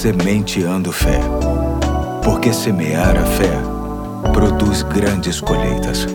Sementeando Fé. Porque semear a fé produz grandes colheitas.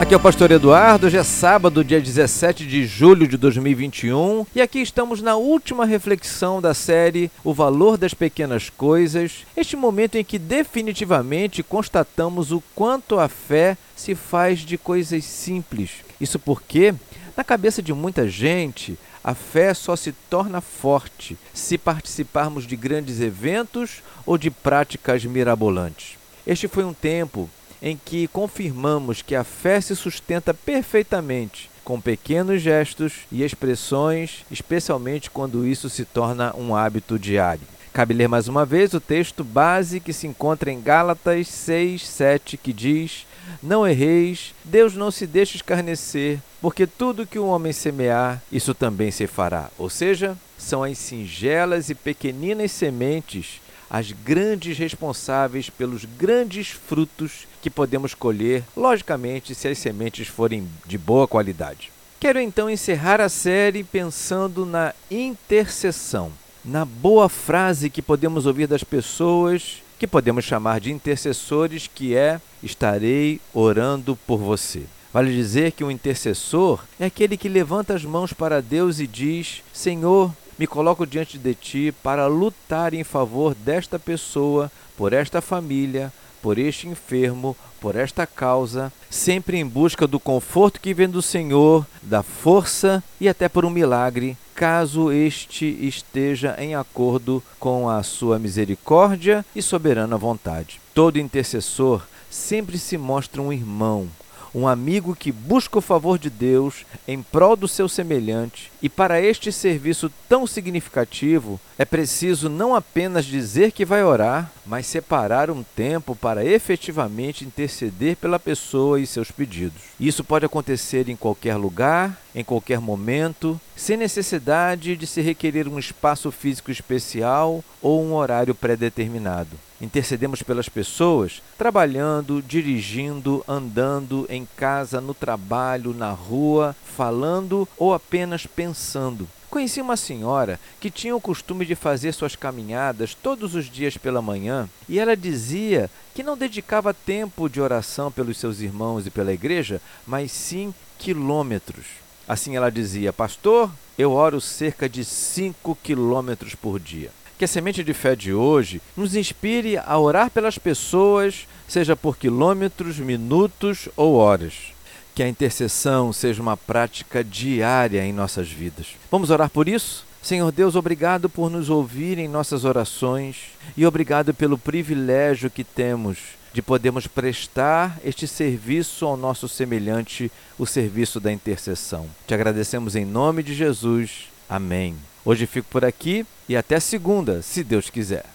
Aqui é o Pastor Eduardo, hoje é sábado, dia 17 de julho de 2021, e aqui estamos na última reflexão da série O Valor das Pequenas Coisas, este momento em que definitivamente constatamos o quanto a fé se faz de coisas simples. Isso porque, na cabeça de muita gente, a fé só se torna forte se participarmos de grandes eventos ou de práticas mirabolantes. Este foi um tempo em que confirmamos que a fé se sustenta perfeitamente com pequenos gestos e expressões, especialmente quando isso se torna um hábito diário. Cabe ler mais uma vez o texto base que se encontra em Gálatas 6, 7, que diz: Não erreis, Deus não se deixa escarnecer, porque tudo que o homem semear, isso também se fará. Ou seja, são as singelas e pequeninas sementes as grandes responsáveis pelos grandes frutos que podemos colher, logicamente, se as sementes forem de boa qualidade. Quero então encerrar a série pensando na intercessão, na boa frase que podemos ouvir das pessoas, que podemos chamar de intercessores, que é: estarei orando por você. Vale dizer que o intercessor é aquele que levanta as mãos para Deus e diz: Senhor, me coloco diante de ti para lutar em favor desta pessoa, por esta família, por este enfermo, por esta causa, sempre em busca do conforto que vem do Senhor, da força e até por um milagre, caso este esteja em acordo com a sua misericórdia e soberana vontade. Todo intercessor sempre se mostra um irmão, um amigo que busca o favor de Deus em prol do seu semelhante, e para este serviço tão significativo é preciso não apenas dizer que vai orar, mas separar um tempo para efetivamente interceder pela pessoa e seus pedidos. Isso pode acontecer em qualquer lugar, em qualquer momento, sem necessidade de se requerer um espaço físico especial ou um horário pré-determinado. Intercedemos pelas pessoas trabalhando, dirigindo, andando, em casa, no trabalho, na rua, falando ou apenas pensando. Conheci uma senhora que tinha o costume de fazer suas caminhadas todos os dias pela manhã e ela dizia que não dedicava tempo de oração pelos seus irmãos e pela igreja, mas sim quilômetros. Assim ela dizia: Pastor, eu oro cerca de 5 quilômetros por dia. Que a semente de fé de hoje nos inspire a orar pelas pessoas, seja por quilômetros, minutos ou horas. Que a intercessão seja uma prática diária em nossas vidas. Vamos orar por isso? Senhor Deus, obrigado por nos ouvir em nossas orações e obrigado pelo privilégio que temos de podermos prestar este serviço ao nosso semelhante, o serviço da intercessão. Te agradecemos em nome de Jesus. Amém. Hoje fico por aqui e até segunda, se Deus quiser.